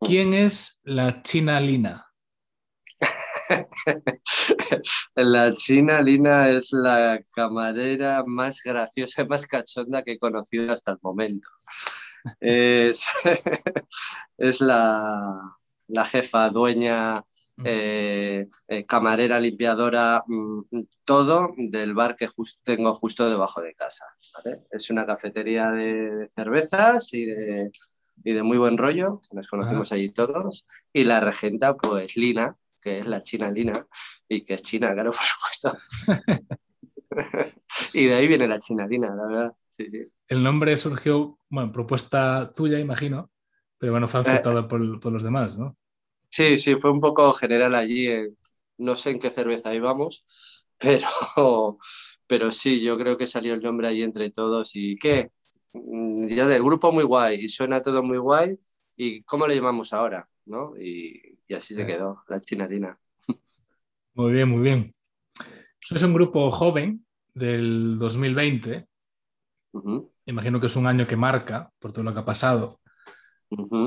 ¿Quién es la China Lina? la China Lina es la camarera más graciosa y más cachonda que he conocido hasta el momento. Es, es la, la jefa, dueña, eh, eh, camarera, limpiadora, mm, todo del bar que tengo justo debajo de casa. Es una cafetería de, cervezas y de, y de, muy buen rollo, nos conocemos allí todos, y la regenta, pues Lina, que es la china Lina, y que es china, claro, por supuesto. y de ahí viene la china Lina, la verdad. El nombre surgió, bueno, propuesta tuya, imagino, pero bueno, fue aceptado eh, por, por los demás, ¿no? Sí, sí, fue un poco general allí. no sé en qué cerveza íbamos, pero, pero sí, yo creo que salió el nombre ahí entre todos. ¿Y qué? Mm, ya del grupo muy guay, y suena todo muy guay. ¿Y cómo le llamamos ahora? ¿no? Y, así se quedó, la chinarina. Muy bien, muy bien. Es un grupo joven del 2020. Imagino que es un año que marca por todo lo que ha pasado.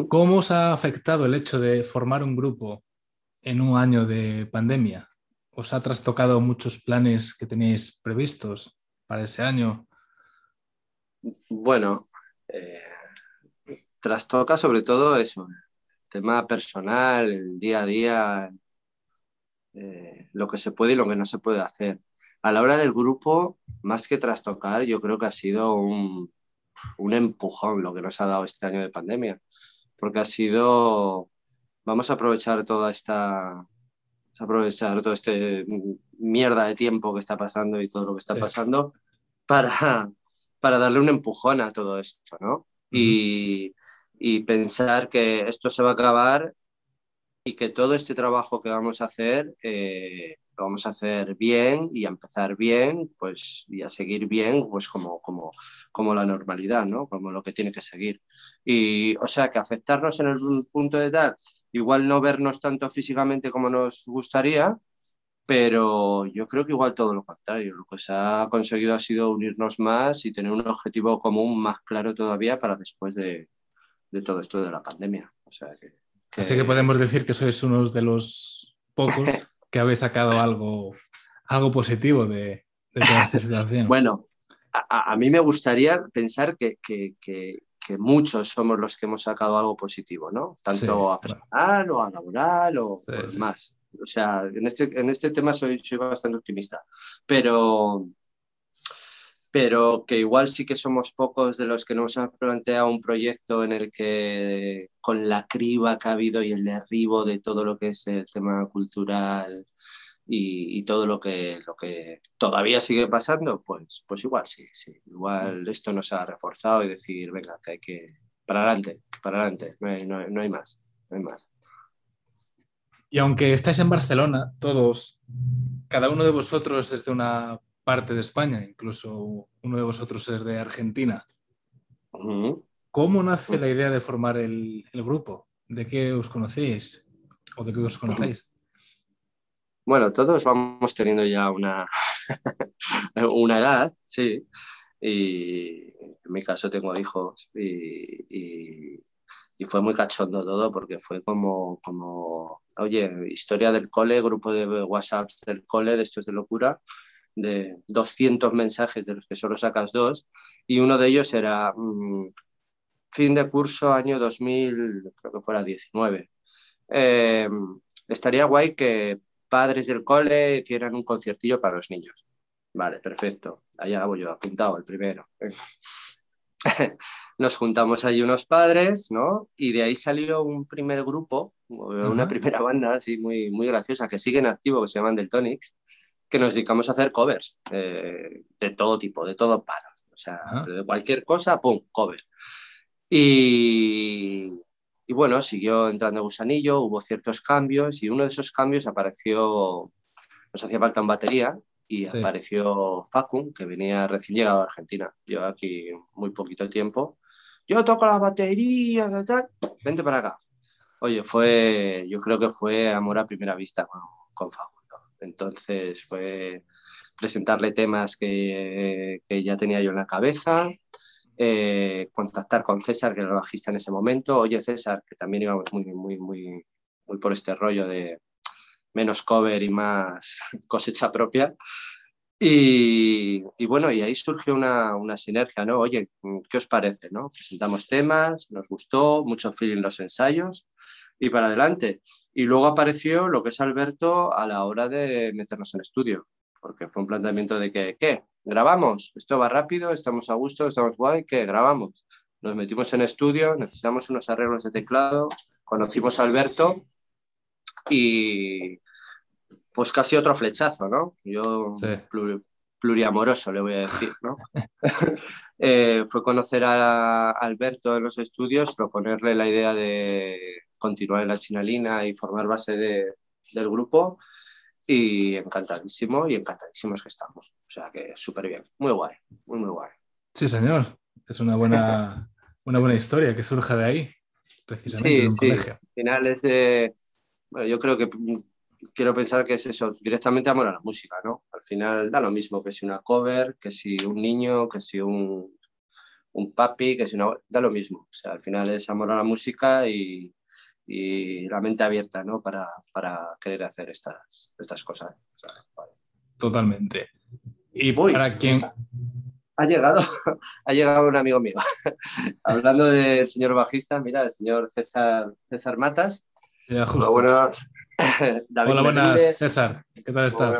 ¿Cómo os ha afectado el hecho de formar un grupo en un año de pandemia? ¿Os ha trastocado muchos planes que tenéis previstos para ese año? Bueno, eh, trastoca sobre todo eso, el tema personal, el día a día, eh, lo que se puede y lo que no se puede hacer. A la hora del grupo, más que trastocar, yo creo que ha sido un, un empujón lo que nos ha dado este año de pandemia, porque ha sido, vamos a aprovechar toda esta, aprovechar todo este mierda de tiempo que está pasando y todo lo que está pasando para, para darle un empujón a todo esto, ¿no? y, y pensar que esto se va a acabar y que todo este trabajo que vamos a hacer eh, lo vamos a hacer bien y a empezar bien pues y a seguir bien pues como, como, como la normalidad ¿no? como lo que tiene que seguir y o sea que afectarnos en el punto de tal igual no vernos tanto físicamente como nos gustaría pero yo creo que igual todo lo contrario lo que se ha conseguido ha sido unirnos más y tener un objetivo común más claro todavía para después de, de todo esto de la pandemia o sea que Así que podemos decir que sois uno de los pocos que habéis sacado algo, algo positivo de, toda esta situación. Bueno, a, mí me gustaría pensar que, muchos somos los que hemos sacado algo positivo, ¿no? Tanto a personal o a laboral o más. O sea, en este, en este tema soy, soy bastante optimista. Pero, pero que igual sí que somos pocos de los que nos han planteado un proyecto en el que con la criba que ha habido y el derribo de todo lo que es el tema cultural y, todo lo que, lo que todavía sigue pasando, pues, pues igual sí, sí. Igual esto nos ha reforzado y decir, venga, que hay que, para adelante, para adelante, no hay, no hay más, no hay más. Y aunque estáis en Barcelona, todos, cada uno de vosotros es de una parte de España, incluso uno de vosotros es de Argentina. ¿Cómo nace la idea de formar el, grupo? ¿De qué os conocéis o de qué os conocéis? Bueno, todos vamos teniendo ya una, una edad, sí. Y en mi caso tengo hijos y, y, fue muy cachondo todo porque fue como, como, oye, historia del cole, grupo de WhatsApp del cole, de esto es de locura de 200 mensajes de los que solo sacas dos, y uno de ellos era mm, fin de curso año 2000, creo que fuera 19. Eh, estaría guay que padres del cole hicieran un conciertillo para los niños. Vale, perfecto. Allá voy yo, apuntado el primero. Nos juntamos ahí unos padres, ¿no? Y de ahí salió un primer grupo, una primera banda así muy, muy graciosa que sigue en activo, que se llaman Deltonics, que nos dedicamos a hacer covers eh, de todo tipo, de todo palo. O sea, de cualquier cosa, ¡pum! cover. Y, y, bueno, siguió entrando Gusanillo, hubo ciertos cambios y uno de esos cambios apareció, nos hacía falta en batería y apareció Facun, que venía recién llegado a Argentina. Lleva aquí muy poquito tiempo. Yo toco la batería, tal, vente para acá. Oye, fue, yo creo que fue amor a primera vista con, con Facun. Entonces fue presentarle temas que, que ya tenía yo en la cabeza, eh, contactar con César, que era el bajista en ese momento. Oye, César, que también íbamos muy, muy, muy, muy por este rollo de menos cover y más cosecha propia. Y, bueno, y ahí surgió una, una, sinergia, ¿no? Oye, ¿qué os parece? ¿no? Presentamos temas, nos gustó, mucho feeling los ensayos y para adelante. Y luego apareció lo que es Alberto a la hora de meternos en estudio, porque fue un planteamiento de que, ¿qué? ¿Grabamos? Esto va rápido, estamos a gusto, estamos guay, ¿qué? ¿Grabamos? Nos metimos en estudio, necesitamos unos arreglos de teclado, conocimos a Alberto y pues casi otro flechazo, ¿no? Yo pluriamoroso le voy a decir, ¿no? Eh, fue conocer a Alberto en los estudios, proponerle la idea de continuar en la Chinalina y formar base del grupo y encantadísimo y encantadísimos que estamos. O sea que súper bien, muy guay, muy, muy guay. Sí, señor, es una buena, una buena historia que surja de ahí, precisamente sí, sí. Al final es de, bueno, yo creo que quiero pensar que es eso, directamente amor a la música, ¿no? Al final da lo mismo que si una cover, que si un niño, que si un, un papi, que si una... da lo mismo. O sea, al final es amor a la música y, y la mente abierta ¿no? para, para querer hacer estas, estas cosas. Totalmente. Y para quien... Ha llegado, ha llegado un amigo mío. Hablando del señor bajista, mira, el señor César, César Matas. Hola, buenas. Hola, buenas, César. ¿Qué tal estás?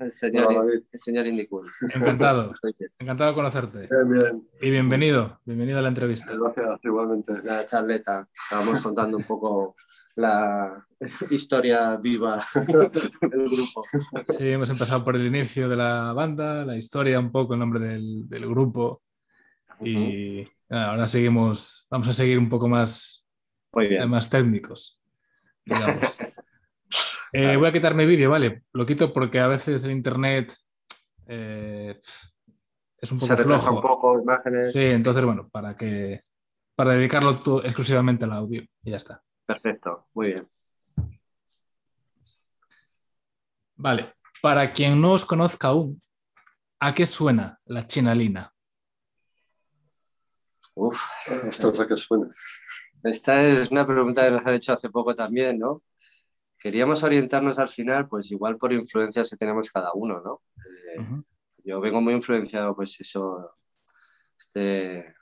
el señor, el señor Indicul. Encantado. Encantado de conocerte. Bien, bien. Y bienvenido. Bienvenido a la entrevista. Gracias, igualmente. La charleta. Estábamos contando un poco la historia viva del grupo. Sí, hemos empezado por el inicio de la banda, la historia, un poco el nombre del, del grupo. Y ahora seguimos, vamos a seguir un poco más, más técnicos. Eh, voy a quitar mi vídeo, ¿vale? Lo quito porque a veces el internet eh, es un poco Se retrasa un poco imágenes. Sí, entonces, bueno, para que para dedicarlo exclusivamente al audio y ya está. Perfecto, muy bien. Vale, para quien no os conozca aún, ¿a qué suena la chinalina? Uf, esto es a qué suena. Esta es una pregunta que nos han hecho hace poco también, ¿no? Queríamos orientarnos al final, pues igual por influencias que tenemos cada uno, ¿no? Eh, yo vengo muy influenciado, pues eso, este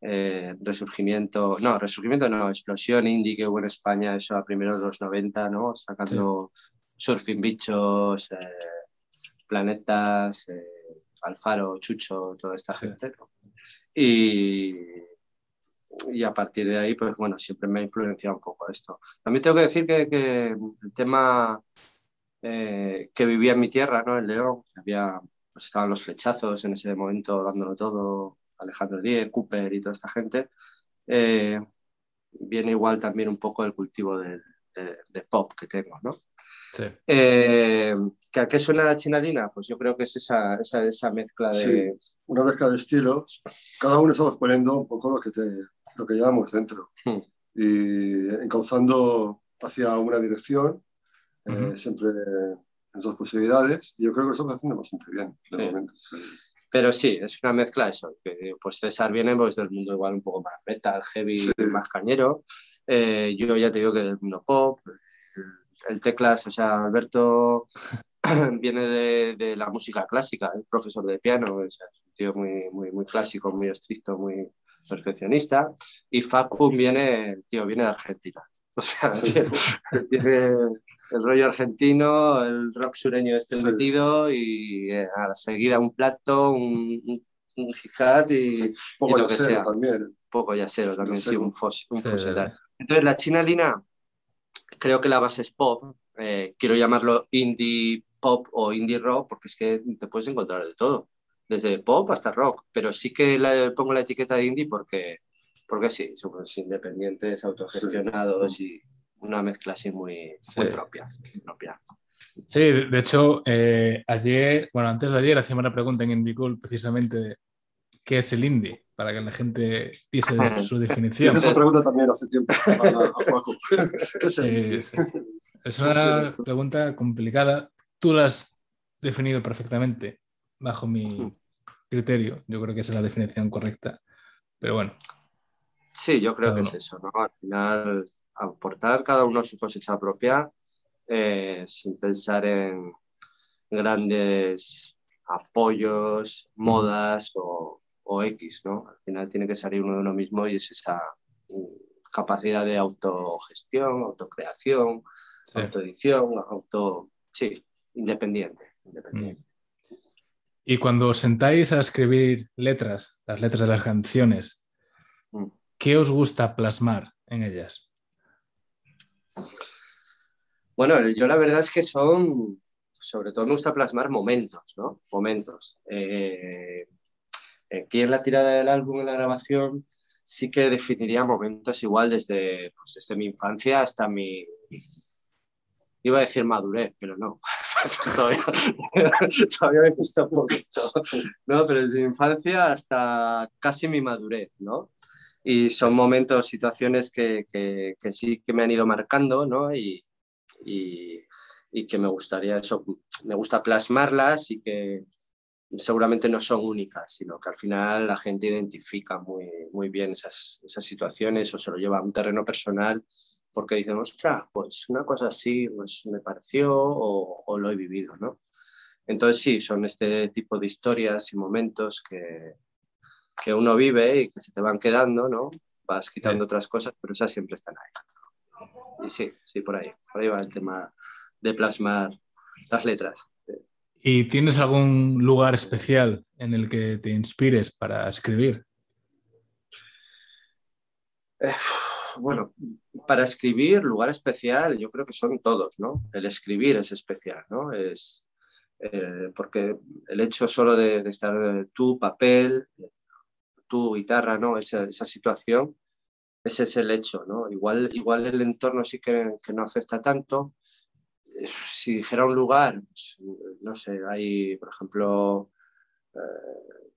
eh, resurgimiento, no, resurgimiento no, explosión indie que hubo en España, eso a primeros de los 90, ¿no? Sacando surfing bichos, eh, planetas, Alfaro, Chucho, toda esta gente, ¿no? Y y a partir de ahí, pues bueno, siempre me ha influenciado un poco esto. También tengo que decir que, que el tema eh, que vivía en mi tierra, ¿no? En León, había, pues estaban los flechazos en ese momento dándolo todo, Alejandro Díez, Cooper y toda esta gente, eh, viene igual también un poco el cultivo de, de, pop que tengo, ¿no? Sí. Eh, ¿A qué suena la chinalina? Pues yo creo que es esa, esa, esa mezcla de... Sí, una mezcla de estilos. Cada uno estamos poniendo un poco lo que te, lo que llevamos dentro hmm. y encauzando hacia una dirección, eh, siempre en dos posibilidades. Y yo creo que lo estamos haciendo bastante bien de momento. Pero sí, es una mezcla eso. Que, pues César viene pues, del mundo igual un poco más metal, heavy, más cañero. Eh, yo ya te digo que del mundo pop. El, teclas, o sea, Alberto viene de, de, la música clásica, es profesor de piano, es un tío muy, muy, muy clásico, muy estricto, muy, perfeccionista, y Facu viene, tío, viene de Argentina. O sea, tiene, el rollo argentino, el rock sureño este metido y eh, a seguir a un plato, un, un, y, poco lo que sea. También. Poco yacero también, sí, un, fos, un Entonces, la China Lina, creo que la base es pop. Eh, quiero llamarlo indie pop o indie rock porque es que te puedes encontrar de todo desde pop hasta rock, pero sí que le pongo la etiqueta de indie porque, porque sí, somos independientes, autogestionados y una mezcla así muy, propia, Sí, de hecho, eh, ayer, bueno, antes de ayer hacíamos una pregunta en Indie Cool precisamente qué es el indie, para que la gente diese su definición. Esa pregunta también hace tiempo. Es una pregunta complicada. Tú la has definido perfectamente bajo mi, criterio, yo creo que esa es la definición correcta. pero bueno. Sí, yo creo que es eso, ¿no? Al final, aportar cada uno su cosecha propia eh, sin pensar en grandes apoyos, modas o, X, ¿no? Al final tiene que salir uno de uno mismo y es esa capacidad de autogestión, autocreación, autoedición, auto... Sí, independiente. independiente. Mm. Y cuando os sentáis a escribir letras, las letras de las canciones, mm. ¿qué os gusta plasmar en ellas? Bueno, yo la verdad es que son, sobre todo me gusta plasmar momentos, ¿no? Momentos. Eh, aquí en la tirada del álbum, en la grabación, sí que definiría momentos igual desde, pues, desde mi infancia hasta mi... Iba a decir madurez, pero no. todavía, me gusta un poquito. No, pero desde mi infancia hasta casi mi madurez, ¿no? Y son momentos, situaciones que, que, que sí que me han ido marcando, ¿no? Y, y, que me gustaría eso, me gusta plasmarlas y que seguramente no son únicas, sino que al final la gente identifica muy, muy bien esas, esas situaciones o se lo lleva a un terreno personal porque dicen, ostras, pues una cosa así pues me pareció o, o, lo he vivido, ¿no? Entonces sí, son este tipo de historias y momentos que, que uno vive y que se te van quedando, ¿no? Vas quitando otras cosas, pero esas siempre están ahí y sí, sí, por ahí. Por ahí va el tema de plasmar las letras. ¿Y tienes algún lugar especial en el que te inspires para escribir? Eh, bueno, para escribir, lugar especial, yo creo que son todos, ¿no? El escribir es especial, ¿no? Es eh, porque el hecho solo de, estar tu papel, tu guitarra, ¿no? Esa, esa situación, ese es el hecho, ¿no? Igual, igual el entorno sí que, no afecta tanto. Si dijera un lugar, pues, no sé, hay, por ejemplo, eh,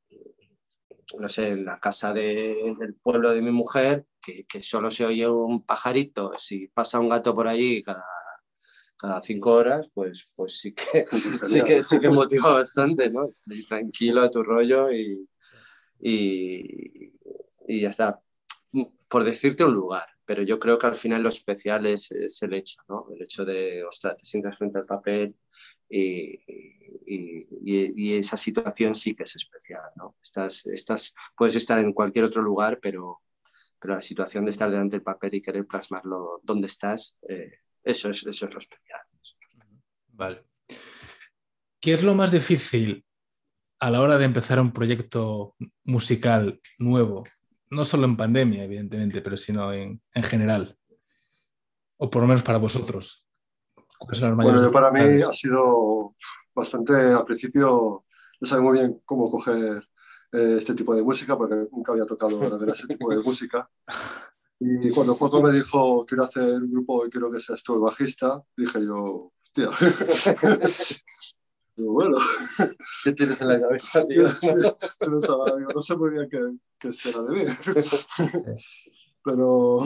no sé, en la casa del pueblo de mi mujer, que, solo se oye un pajarito, si pasa un gato por allí cada, cada cinco horas, pues, pues sí, que, sí, que, sí que motiva bastante, ¿no? tranquilo a tu rollo y, y, y ya está por decirte un lugar, pero yo creo que al final lo especial es, el hecho, ¿no? El hecho de, ostras, te sientas frente al papel y, esa situación sí que es especial, ¿no? Estás, estás, puedes estar en cualquier otro lugar, pero, pero la situación de estar delante del papel y querer plasmarlo donde estás, eh, eso, es, eso es lo especial. Vale. ¿Qué es lo más difícil a la hora de empezar un proyecto musical nuevo no solo en pandemia, evidentemente, pero sino en, general? O por lo menos para vosotros. Bueno, yo para mí ha sido bastante, al principio no sabía muy bien cómo coger eh, este tipo de música, porque nunca había tocado la ese tipo de música. Y cuando Juanjo me dijo, quiero hacer un grupo y quiero que seas tú el bajista, dije yo, tío, bueno, ¿qué tienes en la cabeza, tío? no, sé muy bien qué, qué espera de mí. Pero,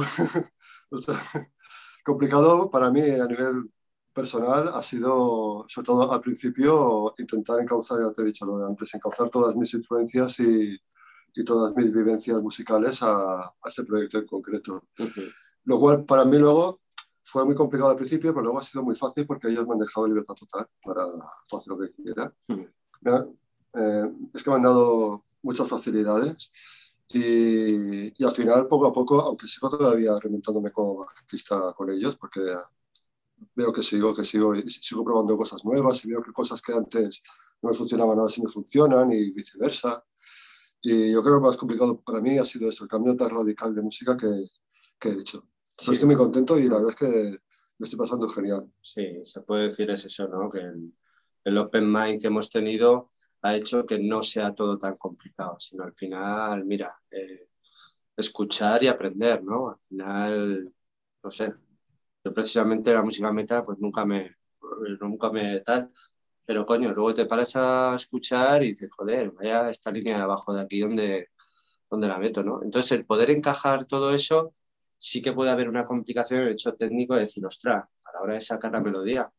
complicado para mí a nivel personal ha sido, sobre todo al principio, intentar encauzar, ya te he dicho lo de antes, encauzar todas mis influencias y, y todas mis vivencias musicales a, a este proyecto en concreto. Lo cual para mí luego fue muy complicado al principio, pero luego ha sido muy fácil porque ellos me han dejado libertad total para, hacer lo que quiera. Eh, es que me han dado muchas facilidades y, y, al final, poco a poco, aunque sigo todavía reinventándome como artista con ellos, porque veo que sigo, que sigo, sigo probando cosas nuevas y veo que cosas que antes no me funcionaban ahora sí me funcionan y viceversa. Y yo creo que lo más complicado para mí ha sido eso, el cambio tan radical de música que, que he hecho. Estoy muy contento y la verdad es que me estoy pasando genial. Sí, se puede decir es eso, ¿no? Que el, open mind que hemos tenido ha hecho que no sea todo tan complicado, sino al final, mira, eh, escuchar y aprender, ¿no? Al final, no sé, yo precisamente la música meta pues nunca me, nunca me tal, pero coño, luego te paras a escuchar y dices, joder, vaya esta línea de abajo de aquí donde, donde la meto, ¿no? Entonces el poder encajar todo eso sí que puede haber una complicación en el hecho técnico de decir, ostras, a la hora de sacar la melodía.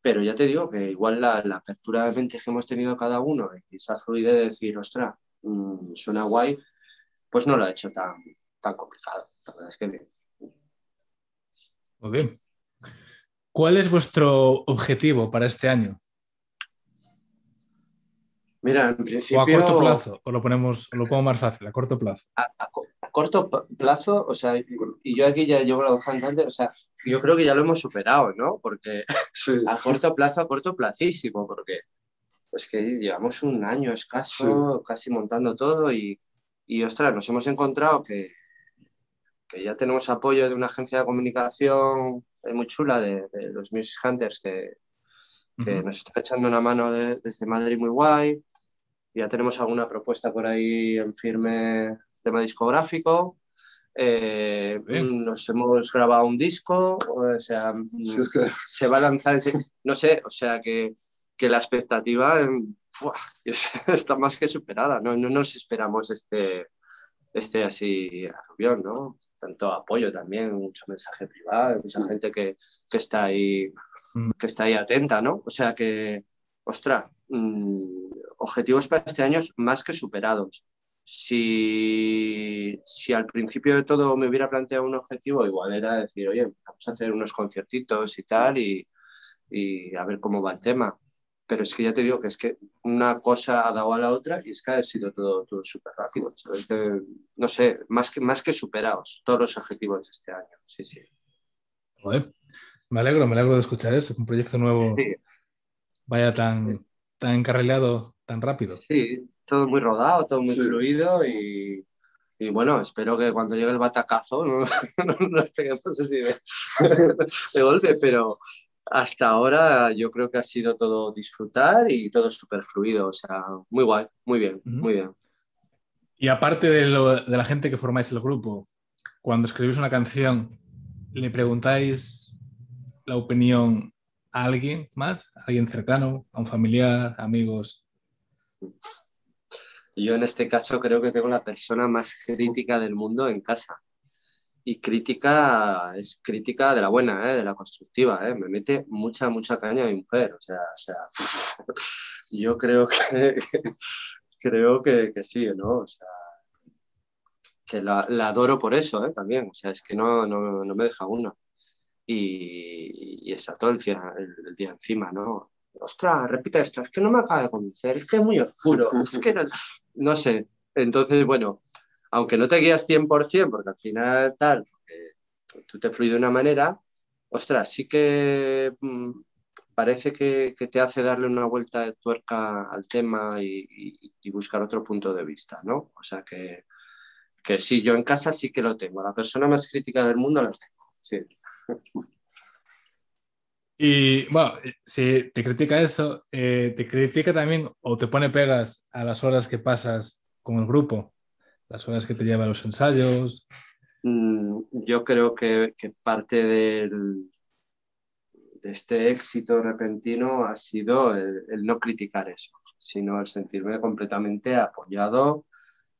Pero ya te digo que igual la, apertura de mente que hemos tenido cada uno y esa fluidez de decir, ostras, mm, suena guay, pues no lo ha hecho tan, tan complicado. La verdad es que. Muy bien. ¿Cuál es vuestro objetivo para este año? Mira, en principio... ¿O a corto plazo? ¿O lo, ponemos, lo pongo más fácil? ¿A corto plazo? A, corto plazo, o sea, y yo aquí ya llevo la bastante, o sea, yo creo que ya lo hemos superado, ¿no? Porque a corto plazo, a corto placísimo, porque pues que llevamos un año escaso, casi montando todo y, y, ostras, nos hemos encontrado que, que ya tenemos apoyo de una agencia de comunicación muy chula de, los Music Hunters que, que nos está echando una mano desde Madrid muy guay. Ya tenemos alguna propuesta por ahí en firme tema discográfico. Eh, nos hemos grabado un disco, o sea, se va a lanzar, no sé, o sea que, que la expectativa está más que superada, no, no nos esperamos este, este así aluvión, ¿no? Tanto apoyo también, mucho mensaje privado, mucha gente que, que, está ahí, mm. que está ahí atenta, ¿no? O sea que, ostra, mm, objetivos para este año más que superados si, si, al principio de todo me hubiera planteado un objetivo, igual era decir, oye, vamos a hacer unos conciertitos y tal y, y, a ver cómo va el tema. Pero es que ya te digo que es que una cosa ha dado a la otra y es que ha sido todo, todo súper rápido. no sé, más que, más que superados todos los objetivos de este año. Sí, sí. me alegro, me alegro de escuchar eso, un proyecto nuevo vaya tan, tan encarrilado tan rápido. Sí, todo muy rodado, todo muy fluido y, y, bueno, espero que cuando llegue el batacazo no, nos peguemos así de, de, golpe, pero hasta ahora yo creo que ha sido todo disfrutar y todo súper fluido, o sea, muy guay, muy bien, muy bien. Y aparte de, de la gente que formáis el grupo, cuando escribís una canción, ¿le preguntáis la opinión a alguien más? ¿A alguien cercano? ¿A un familiar? ¿Amigos? Yo en este caso creo que tengo la persona más crítica del mundo en casa. Y crítica es crítica de la buena, ¿eh? de la constructiva. ¿eh? Me mete mucha, mucha caña mi mujer. O sea, o sea yo creo que, creo que, que, sí, ¿no? O sea, que la, la adoro por eso ¿eh? también. O sea, es que no, no, no me deja una. Y, y está todo el día, el día encima, ¿no? ostras, repite esto, es que no me acaba de convencer, es que es muy oscuro, es que no, sé. Entonces, bueno, aunque no te guías 100%, porque al final tal, tú te fluyes de una manera, ostras, sí que mm, parece que, te hace darle una vuelta de tuerca al tema y, buscar otro punto de vista, ¿no? O sea que, que sí, yo en casa sí que lo tengo, la persona más crítica del mundo la tengo, sí. Y bueno, si te critica eso, eh, te critica también o te pone pegas a las horas que pasas con el grupo, las horas que te lleva a los ensayos. Mm, yo creo que, parte del, de este éxito repentino ha sido el, el, no criticar eso, sino el sentirme completamente apoyado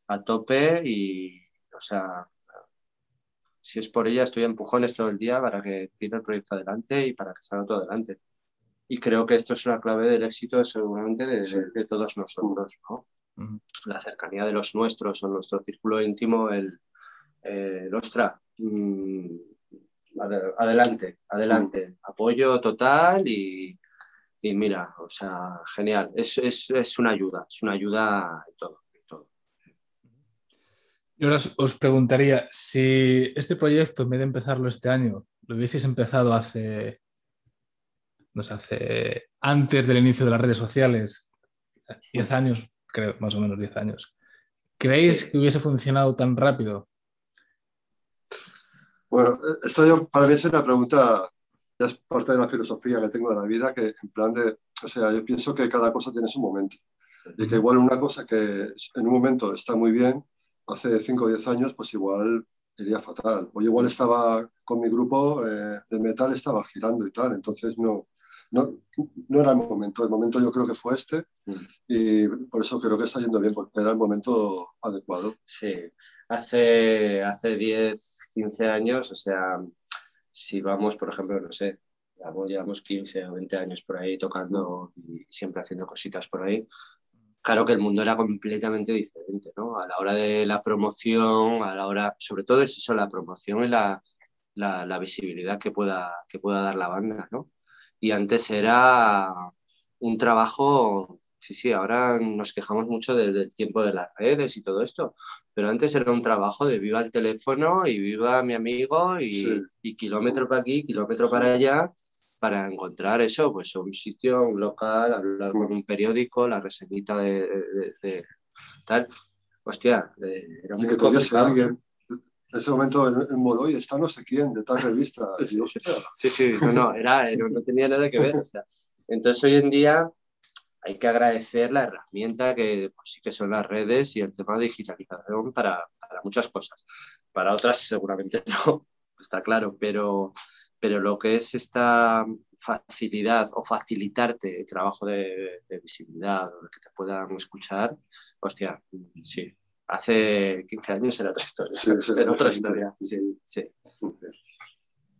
a tope y, o sea, si es por ella, estoy a empujones todo el día para que tire el proyecto adelante y para que salga todo adelante. Y creo que esto es la clave del éxito seguramente de, todos nosotros, ¿no? La cercanía de los nuestros o nuestro círculo íntimo, el, eh, ostra, mm, adelante, adelante, apoyo total y, y, mira, o sea, genial, es, es, es una ayuda, es una ayuda en todo. Yo ahora os preguntaría si este proyecto, en vez de empezarlo este año, lo hubieseis empezado hace, no sé, hace antes del inicio de las redes sociales, 10 años, creo, más o menos 10 años. ¿Creéis que hubiese funcionado tan rápido? Bueno, esto yo, para mí es una pregunta, ya es parte de la filosofía que tengo de la vida, que en plan de, o sea, yo pienso que cada cosa tiene su momento. Y que igual una cosa que en un momento está muy bien, hace 5 o 10 años, pues igual iría fatal. O igual estaba con mi grupo eh, de metal, estaba girando y tal, entonces no, no, no, era el momento. El momento yo creo que fue este y por eso creo que está yendo bien, porque era el momento adecuado. Sí, hace, hace 10, 15 años, o sea, si vamos, por ejemplo, no sé, llevamos 15 o 20 años por ahí tocando y siempre haciendo cositas por ahí, claro que el mundo era completamente diferente, ¿no? A la hora de la promoción, a la hora, sobre todo es eso, la promoción y la, la, visibilidad que pueda, que pueda dar la banda, ¿no? Y antes era un trabajo, sí, sí, ahora nos quejamos mucho del, tiempo de las redes y todo esto, pero antes era un trabajo de viva el teléfono y viva mi amigo y, y kilómetro para aquí, kilómetro para allá, para encontrar eso, pues un sitio, un local, hablar con un periódico, la reseñita de, de, tal. Hostia, era muy complicado. En ese momento en, en Moloy está no sé quién de tal revista. Sí, sí, no, no, era, no, tenía nada que ver. O sea, entonces hoy en día hay que agradecer la herramienta que pues, sí que son las redes y el tema de digitalización para, para muchas cosas. Para otras seguramente no, está claro, pero pero lo que es esta facilidad o facilitarte el trabajo de, visibilidad de que te puedan escuchar, hostia, sí. Hace 15 años era otra historia. Sí, era otra historia. Sí, sí.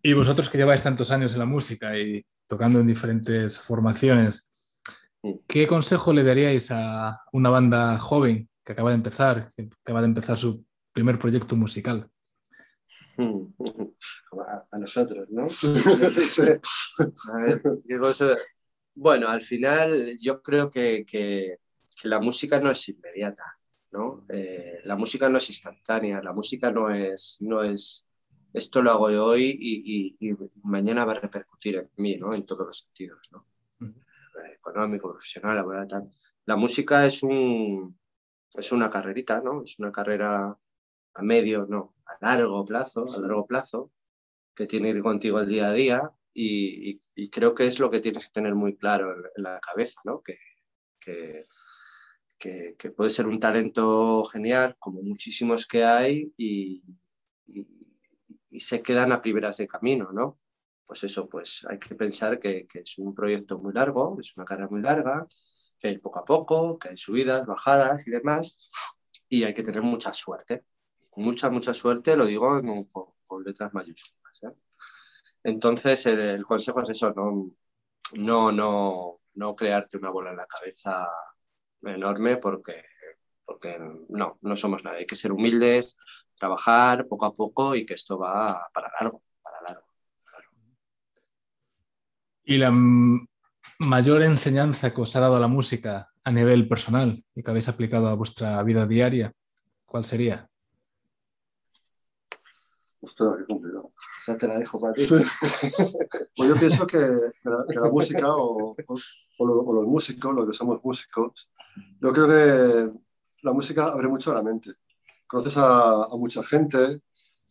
Y vosotros que lleváis tantos años en la música y tocando en diferentes formaciones. ¿qué consejo le daríais a una banda joven que acaba de empezar, que acaba de empezar su primer proyecto musical? A, nosotros, ¿no? Bueno, al final yo creo que, la música no es inmediata, ¿no? Eh, la música no es instantánea, la música no es, no es esto lo hago hoy y, mañana va a repercutir en mí, ¿no? En todos los sentidos, ¿no? Económico, profesional, laboral, tal. La música es un es una carrerita, ¿no? Es una carrera a medio, no, a largo plazo, a largo plazo, que tiene que ir contigo el día a día y, creo que es lo que tienes que tener muy claro en, la cabeza, ¿no? Que, que, que, puede ser un talento genial, como muchísimos que hay, y, y, se quedan a primeras de camino, ¿no? Pues eso, pues hay que pensar que, es un proyecto muy largo, es una carrera muy larga, que hay poco a poco, que hay subidas, bajadas y demás, y hay que tener mucha suerte mucha, mucha suerte, lo digo con, letras mayúsculas. ¿eh? Entonces, el, consejo es eso, no, no, no, no crearte una bola en la cabeza enorme porque, porque no, no somos nadie. Hay que ser humildes, trabajar poco a poco y que esto va para largo, para largo. ¿Y la mayor enseñanza que os ha dado la música a nivel personal y que habéis aplicado a vuestra vida diaria, cuál sería? Ostras, qué complicado. O sea, te la dejo para ti. pues yo pienso que, la, música o, los músicos, los que somos músicos, yo creo que la música abre mucho la mente. Conoces a, mucha gente,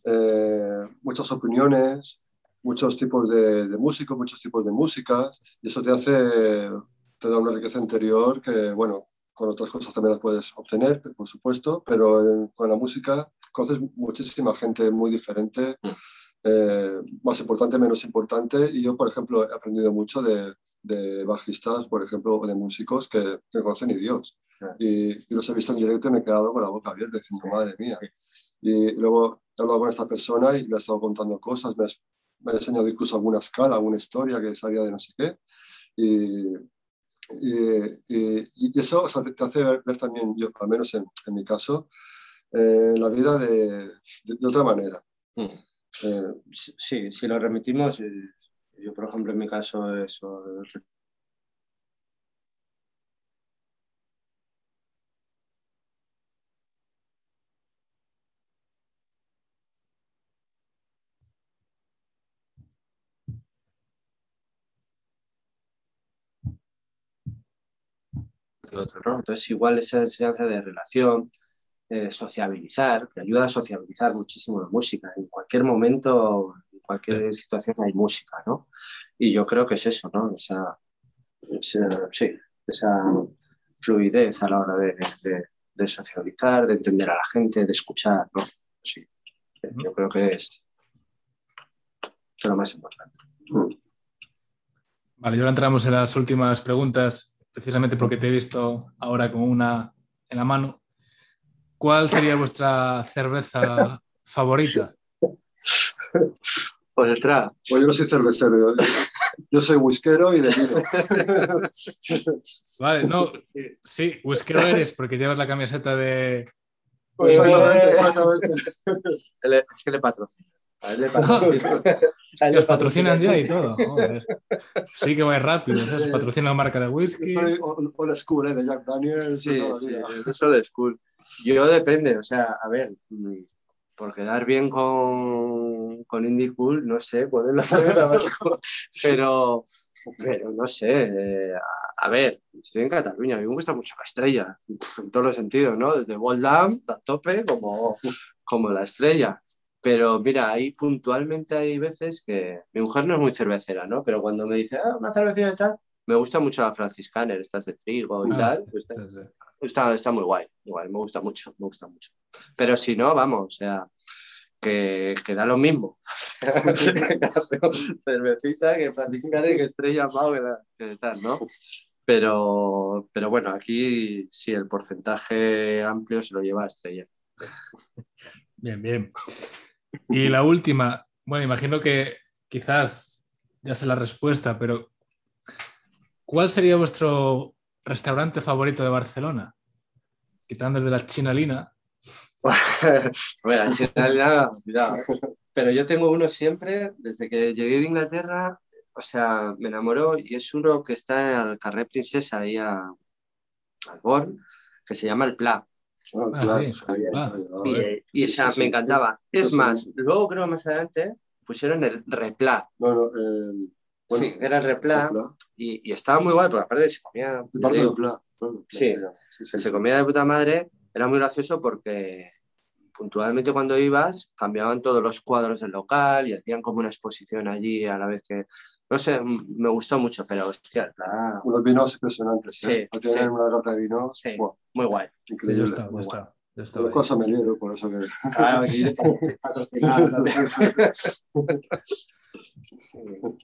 eh, muchas opiniones, muchos tipos de, de, músicos, muchos tipos de músicas, y eso te hace, te da una riqueza interior que, bueno, con otras cosas también las puedes obtener, por supuesto, pero con la música conoces muchísima gente muy diferente, mm. Eh, más importante, menos importante, y yo, por ejemplo, he aprendido mucho de, de bajistas, por ejemplo, o de músicos que, que conocen ni Dios. Y, los he visto en directo y me he quedado con la boca abierta diciendo, madre mía. Y, luego he hablado con esta persona y me ha estado contando cosas, me, me ha enseñado incluso alguna escala, alguna historia que sabía de no sé qué. Y, y, eso te, hace ver, también, yo, al menos en, mi caso, eh, la vida de, de, otra manera. Mm. Eh, sí, si lo remitimos, eh, yo por ejemplo en mi caso eso Entonces, igual esa enseñanza de relación, eh, sociabilizar, te ayuda a sociabilizar muchísimo la música. En cualquier momento, en cualquier situación hay música, ¿no? Y yo creo que es eso, ¿no? Esa, sí, esa fluidez a la hora de, socializar, de entender a la gente, de escuchar, ¿no? Sí, yo creo que es, lo más importante. Vale, y ahora entramos en las últimas preguntas precisamente porque te he visto ahora con una en la mano. ¿Cuál sería vuestra cerveza favorita? Pues detrás. Pues yo no soy cervecero. Yo soy whiskero y de vino. Vale, no, sí, whiskero eres porque llevas la camiseta de... Pues exactamente, exactamente. Es que le patrocina. Los patrocinan ya y todo. Joder. Sí que va rápido. ¿sabes? Patrocina la marca de whisky. Estoy old school, ¿eh? De Jack Daniels. Sí, sí, es old school. Yo depende, o sea, a ver, por quedar bien con, con Indie Cool, no sé, poner la pero, pero no sé, eh, a, ver, estoy en Cataluña, a mí me gusta mucho la estrella, en todos los sentidos, ¿no? Desde Boldam a tope como, como la estrella. Pero mira, ahí puntualmente hay veces que mi mujer no es muy cervecera, ¿no? Pero cuando me dice, ah, una cervecera y tal, me gusta mucho la franciscaner, estas de trigo y ah, tal. Pues está, está, muy guay, igual, me gusta mucho, me gusta mucho. Pero si no, vamos, o sea, que, que da lo mismo. cervecita que franciscaner, que estrella Mau, que tal, ¿no? Pero, pero bueno, aquí sí, el porcentaje amplio se lo lleva a estrella. Bien, bien. Y la última, bueno, imagino que quizás ya sé la respuesta, pero ¿cuál sería vuestro restaurante favorito de Barcelona? Quitando el de la Chinalina. bueno, la Chinalina, cuidado. Pero yo tengo uno siempre, desde que llegué de Inglaterra, o sea, me enamoró y es uno que está al Carré Princesa, ahí a, al Born, que se llama El Pla. Ah, y, esa me encantaba. Es más, luego creo más adelante pusieron el repla. No, no, eh, sí, era el repla, Y, estaba muy guay, porque aparte se comía. sí, se comía de puta madre. Era muy gracioso porque puntualmente cuando ibas cambiaban todos los cuadros del local y hacían como una exposición allí a la vez que no sé, me gustó mucho, pero hostia, Unos vinos impresionantes, ¿eh? Sí, tener una gata de vinos, sí, muy guay. Increíble. Sí, está, está, está Una cosa me libro, por eso que... Ah, aquí patrocinado.